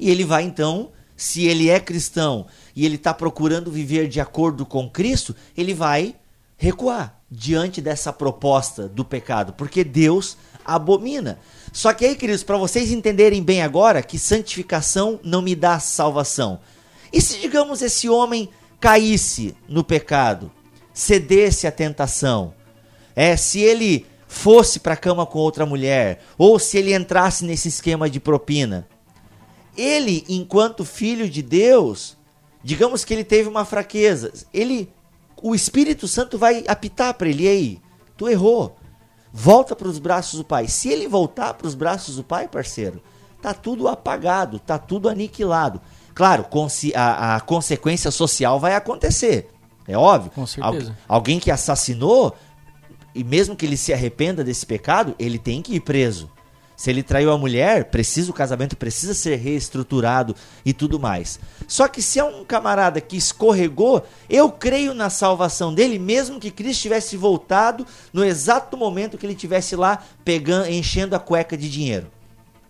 A: E ele vai então, se ele é cristão e ele está procurando viver de acordo com Cristo, ele vai recuar diante dessa proposta do pecado, porque Deus abomina. Só que aí, queridos, para vocês entenderem bem agora que santificação não me dá salvação. E se, digamos, esse homem caísse no pecado, cedesse à tentação, é, se ele fosse para a cama com outra mulher, ou se ele entrasse nesse esquema de propina, ele, enquanto filho de Deus, digamos que ele teve uma fraqueza, ele, o Espírito Santo vai apitar para ele, aí, tu errou, volta para os braços do Pai. Se ele voltar para os braços do Pai, parceiro, tá tudo apagado, tá tudo aniquilado. Claro, a, a consequência social vai acontecer. É óbvio.
B: Com certeza.
A: alguém que assassinou, e mesmo que ele se arrependa desse pecado, ele tem que ir preso. Se ele traiu a mulher, precisa o casamento precisa ser reestruturado e tudo mais. Só que se é um camarada que escorregou, eu creio na salvação dele, mesmo que Cristo tivesse voltado no exato momento que ele tivesse lá pegando, enchendo a cueca de dinheiro.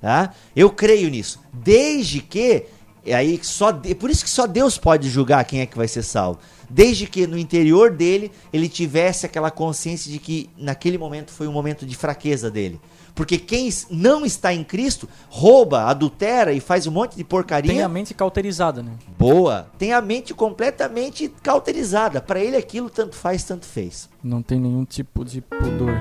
A: Tá? Eu creio nisso, desde que aí só por isso que só Deus pode julgar quem é que vai ser salvo. Desde que no interior dele ele tivesse aquela consciência de que naquele momento foi um momento de fraqueza dele. Porque quem não está em Cristo rouba, adultera e faz um monte de porcaria.
B: Tem a mente cauterizada, né?
A: Boa. Tem a mente completamente cauterizada. Para ele aquilo tanto faz, tanto fez.
B: Não tem nenhum tipo de pudor.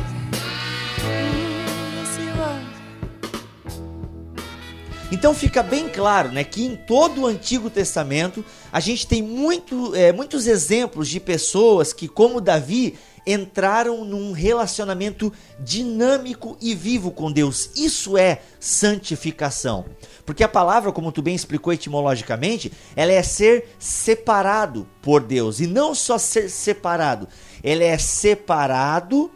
A: Então fica bem claro né, que em todo o Antigo Testamento a gente tem muito, é, muitos exemplos de pessoas que, como Davi, entraram num relacionamento dinâmico e vivo com Deus. Isso é santificação. Porque a palavra, como tu bem explicou etimologicamente, ela é ser separado por Deus. E não só ser separado, ela é separado,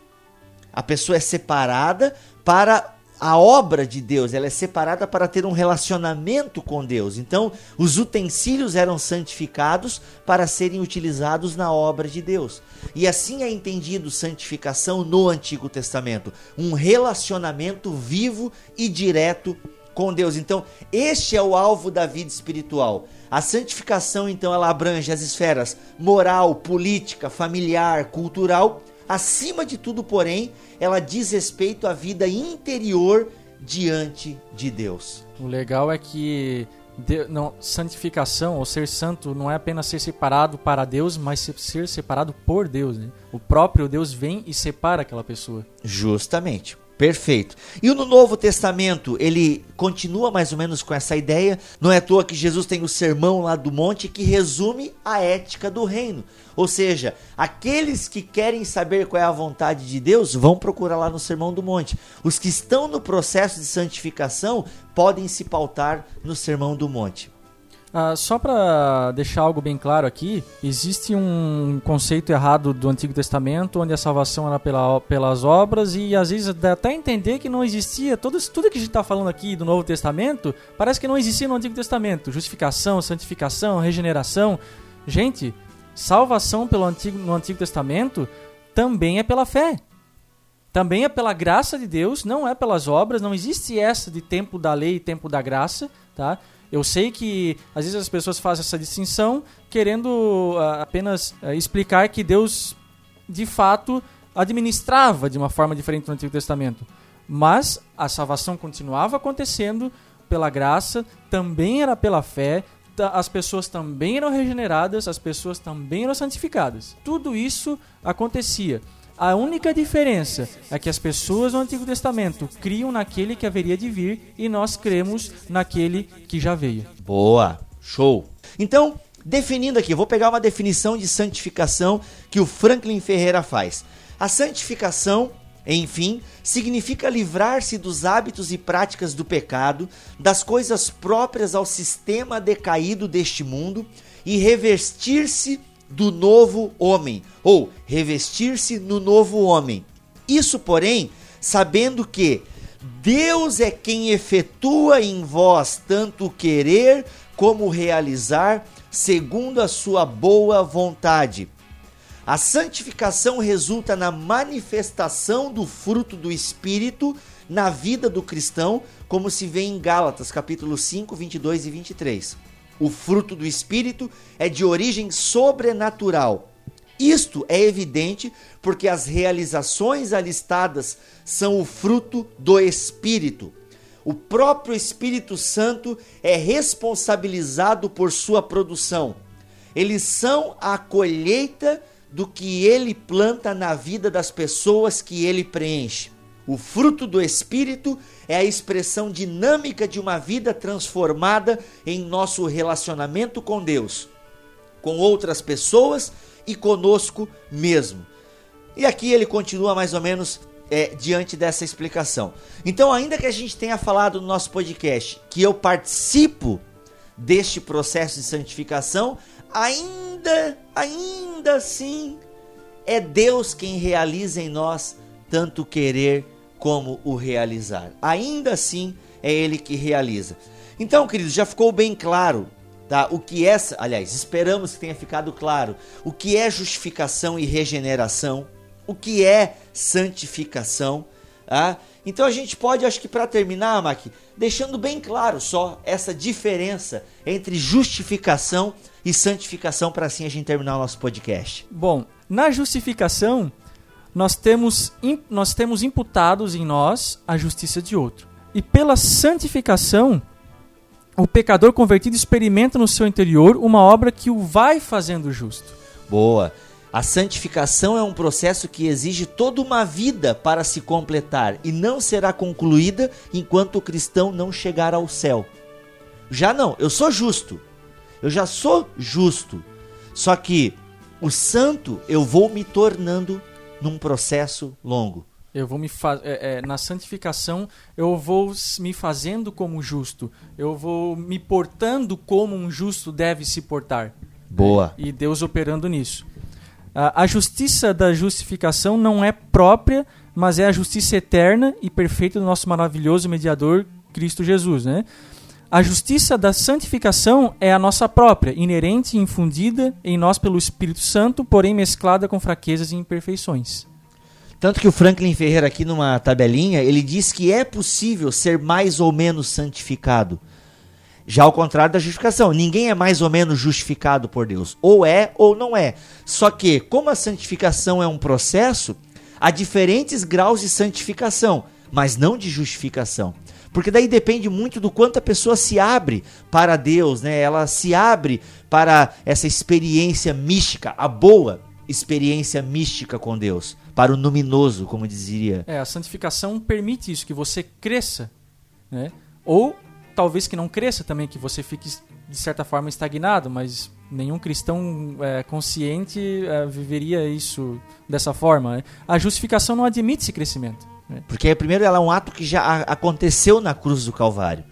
A: a pessoa é separada para a obra de Deus, ela é separada para ter um relacionamento com Deus. Então, os utensílios eram santificados para serem utilizados na obra de Deus. E assim é entendido santificação no Antigo Testamento, um relacionamento vivo e direto com Deus. Então, este é o alvo da vida espiritual. A santificação, então, ela abrange as esferas moral, política, familiar, cultural Acima de tudo, porém, ela diz respeito à vida interior diante de Deus.
B: O legal é que de, não, santificação ou ser santo não é apenas ser separado para Deus, mas ser separado por Deus. Né? O próprio Deus vem e separa aquela pessoa.
A: Justamente. Perfeito. E no Novo Testamento, ele continua mais ou menos com essa ideia. Não é à toa que Jesus tem o sermão lá do monte que resume a ética do reino. Ou seja, aqueles que querem saber qual é a vontade de Deus vão procurar lá no sermão do monte. Os que estão no processo de santificação podem se pautar no sermão do monte.
B: Ah, só para deixar algo bem claro aqui, existe um conceito errado do Antigo Testamento, onde a salvação era pela, pelas obras, e às vezes dá até entender que não existia. Todo, tudo que a gente está falando aqui do Novo Testamento parece que não existia no Antigo Testamento: justificação, santificação, regeneração. Gente, salvação pelo Antigo, no Antigo Testamento também é pela fé. Também é pela graça de Deus, não é pelas obras, não existe essa de tempo da lei e tempo da graça, tá? Eu sei que às vezes as pessoas fazem essa distinção querendo uh, apenas uh, explicar que Deus de fato administrava de uma forma diferente no Antigo Testamento. Mas a salvação continuava acontecendo pela graça, também era pela fé, as pessoas também eram regeneradas, as pessoas também eram santificadas. Tudo isso acontecia. A única diferença é que as pessoas do Antigo Testamento criam naquele que haveria de vir e nós cremos naquele que já veio.
A: Boa, show. Então, definindo aqui, vou pegar uma definição de santificação que o Franklin Ferreira faz. A santificação, enfim, significa livrar-se dos hábitos e práticas do pecado, das coisas próprias ao sistema decaído deste mundo e revestir-se do novo homem, ou revestir-se no novo homem. Isso, porém, sabendo que Deus é quem efetua em vós tanto querer como realizar, segundo a sua boa vontade. A santificação resulta na manifestação do fruto do Espírito na vida do cristão, como se vê em Gálatas, capítulo 5, 22 e 23. O fruto do Espírito é de origem sobrenatural. Isto é evidente porque as realizações alistadas são o fruto do Espírito. O próprio Espírito Santo é responsabilizado por sua produção. Eles são a colheita do que ele planta na vida das pessoas que ele preenche. O fruto do Espírito é a expressão dinâmica de uma vida transformada em nosso relacionamento com Deus, com outras pessoas e conosco mesmo. E aqui ele continua mais ou menos é, diante dessa explicação. Então, ainda que a gente tenha falado no nosso podcast que eu participo deste processo de santificação, ainda, ainda assim, é Deus quem realiza em nós tanto querer como o realizar. Ainda assim, é Ele que realiza. Então, queridos, já ficou bem claro tá? O que é, aliás, esperamos que tenha ficado claro o que é justificação e regeneração o que é santificação. Tá? Então a gente pode, acho que para terminar, Mac, deixando bem claro só essa diferença entre justificação e santificação para assim a gente terminar o nosso podcast.
B: Bom, na justificação nós temos, nós temos imputados em nós a justiça de outro. E pela santificação, o pecador convertido experimenta no seu interior uma obra que o vai fazendo justo.
A: Boa. A santificação é um processo que exige toda uma vida para se completar e não será concluída enquanto o cristão não chegar ao céu. Já não, eu sou justo. Eu já sou justo. Só que o santo eu vou me tornando num processo longo.
B: Eu vou me é, é, na santificação eu vou me fazendo como justo. Eu vou me portando como um justo deve se portar.
A: Boa.
B: E Deus operando nisso. A justiça da justificação não é própria, mas é a justiça eterna e perfeita do nosso maravilhoso mediador Cristo Jesus, né? A justiça da santificação é a nossa própria, inerente e infundida em nós pelo Espírito Santo, porém mesclada com fraquezas e imperfeições.
A: Tanto que o Franklin Ferreira aqui numa tabelinha, ele diz que é possível ser mais ou menos santificado. Já ao contrário da justificação, ninguém é mais ou menos justificado por Deus. Ou é ou não é. Só que, como a santificação é um processo, há diferentes graus de santificação, mas não de justificação. Porque daí depende muito do quanto a pessoa se abre para Deus, né? Ela se abre para essa experiência mística, a boa experiência mística com Deus, para o luminoso, como dizia.
B: É, a santificação permite isso, que você cresça, né? Ou talvez que não cresça também, que você fique de certa forma estagnado, mas nenhum cristão é, consciente é, viveria isso dessa forma. Né? A justificação não admite esse crescimento.
A: Né? Porque primeiro ela é um ato que já aconteceu na cruz do Calvário.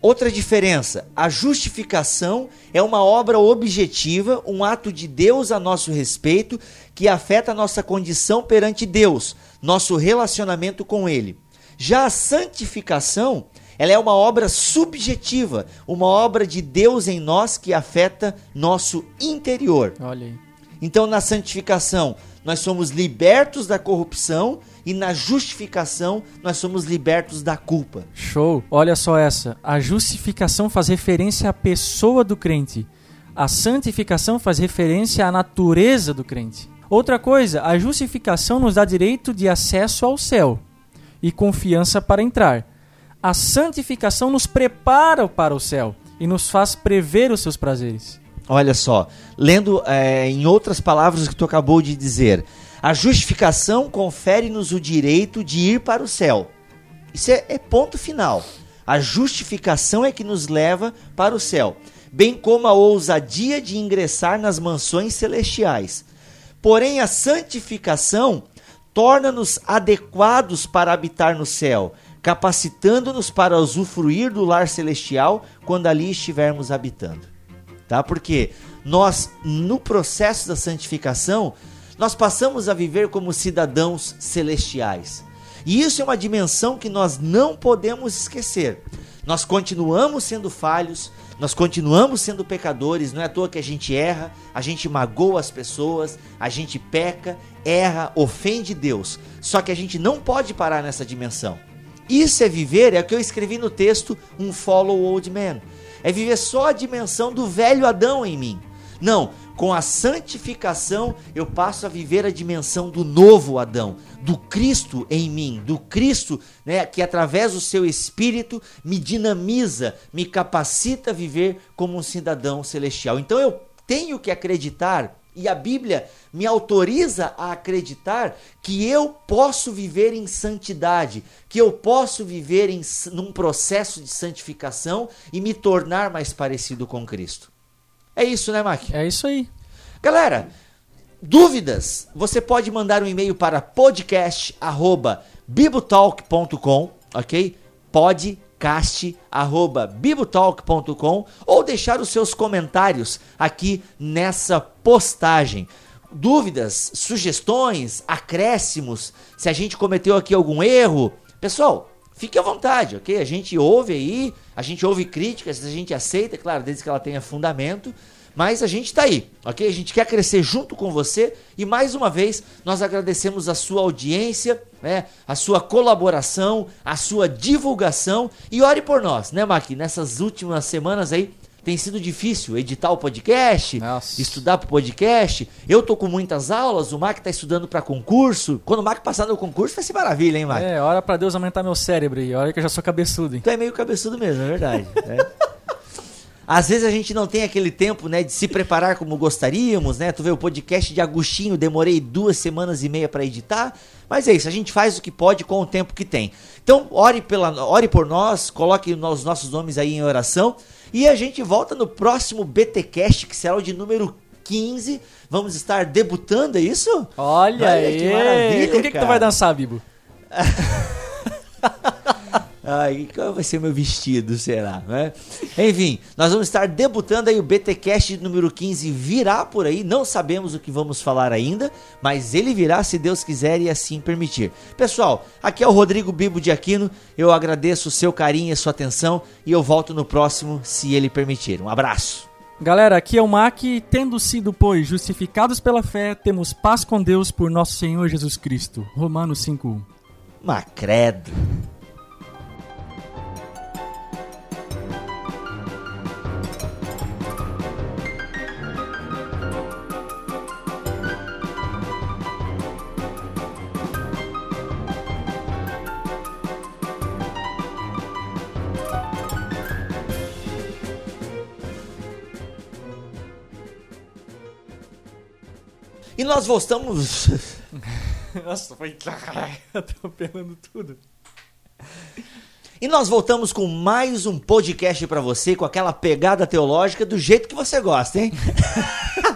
A: Outra diferença, a justificação é uma obra objetiva, um ato de Deus a nosso respeito que afeta a nossa condição perante Deus, nosso relacionamento com Ele. Já a santificação ela é uma obra subjetiva, uma obra de Deus em nós que afeta nosso interior.
B: Olha aí.
A: Então, na santificação, nós somos libertos da corrupção e na justificação, nós somos libertos da culpa.
B: Show! Olha só essa. A justificação faz referência à pessoa do crente. A santificação faz referência à natureza do crente. Outra coisa, a justificação nos dá direito de acesso ao céu e confiança para entrar a santificação nos prepara para o céu e nos faz prever os seus prazeres.
A: Olha só, lendo é, em outras palavras o que tu acabou de dizer, a justificação confere-nos o direito de ir para o céu. Isso é, é ponto final. A justificação é que nos leva para o céu, bem como a ousadia de ingressar nas mansões celestiais. Porém, a santificação torna-nos adequados para habitar no céu, capacitando-nos para usufruir do lar celestial quando ali estivermos habitando. Tá? Porque nós, no processo da santificação, nós passamos a viver como cidadãos celestiais. E isso é uma dimensão que nós não podemos esquecer. Nós continuamos sendo falhos, nós continuamos sendo pecadores, não é à toa que a gente erra, a gente magoa as pessoas, a gente peca, erra, ofende Deus. Só que a gente não pode parar nessa dimensão. Isso é viver, é o que eu escrevi no texto, um follow old man. É viver só a dimensão do velho Adão em mim. Não, com a santificação eu passo a viver a dimensão do novo Adão, do Cristo em mim, do Cristo, né, que através do seu espírito me dinamiza, me capacita a viver como um cidadão celestial. Então eu tenho que acreditar e a Bíblia me autoriza a acreditar que eu posso viver em santidade, que eu posso viver em num processo de santificação e me tornar mais parecido com Cristo. É isso, né, Mac?
B: É isso aí.
A: Galera, dúvidas? Você pode mandar um e-mail para podcast@bibotalk.com, ok? podcast@bibotalk.com ou deixar os seus comentários aqui nessa postagem. Dúvidas, sugestões, acréscimos, se a gente cometeu aqui algum erro, pessoal, fique à vontade, ok? A gente ouve aí, a gente ouve críticas, a gente aceita, claro, desde que ela tenha fundamento. Mas a gente está aí, ok? A gente quer crescer junto com você e mais uma vez nós agradecemos a sua audiência, né? A sua colaboração, a sua divulgação e ore por nós, né, Maqui? Nessas últimas semanas aí tem sido difícil editar o podcast,
B: Nossa.
A: estudar pro podcast. Eu tô com muitas aulas, o Mac tá estudando para concurso. Quando o Mac passar no concurso vai ser maravilha, hein, Mac?
B: É, hora pra Deus aumentar meu cérebro aí. Olha que eu já sou cabeçudo, hein?
A: Tu é meio cabeçudo mesmo, é verdade. né? Às vezes a gente não tem aquele tempo, né, de se preparar como gostaríamos, né? Tu vê o podcast de Agostinho, demorei duas semanas e meia para editar, mas é isso, a gente faz o que pode com o tempo que tem. Então, ore, pela, ore por nós, coloque os nossos nomes aí em oração e a gente volta no próximo BTcast, que será o de número 15. Vamos estar debutando, é isso?
B: Olha,
A: Olha
B: aí.
A: que maravilha,
B: o que, que tu vai dançar, Bibo?
A: Ai, qual vai ser meu vestido, será? Né? Enfim, nós vamos estar debutando aí o BTcast número 15 virá por aí, não sabemos o que vamos falar ainda, mas ele virá se Deus quiser e assim permitir. Pessoal, aqui é o Rodrigo Bibo de Aquino, eu agradeço o seu carinho e a sua atenção e eu volto no próximo, se ele permitir. Um abraço.
B: Galera, aqui é o Mac, tendo sido, pois, justificados pela fé, temos paz com Deus por nosso Senhor Jesus Cristo. Romanos 5:1.
A: Macredo. Nós voltamos.
B: Nossa, foi atropelando tudo.
A: E nós voltamos com mais um podcast pra você, com aquela pegada teológica do jeito que você gosta, hein?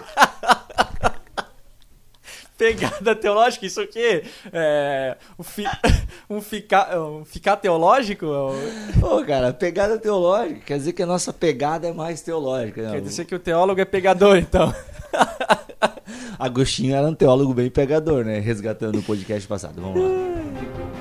B: Pegada teológica, isso aqui é um, fi, um, ficar, um ficar teológico?
A: Pô, cara, pegada teológica quer dizer que a nossa pegada é mais teológica.
B: Quer
A: Né?
B: dizer que o teólogo é pegador, então.
A: Agostinho era um teólogo bem pegador, né? Resgatando o podcast passado. Vamos lá.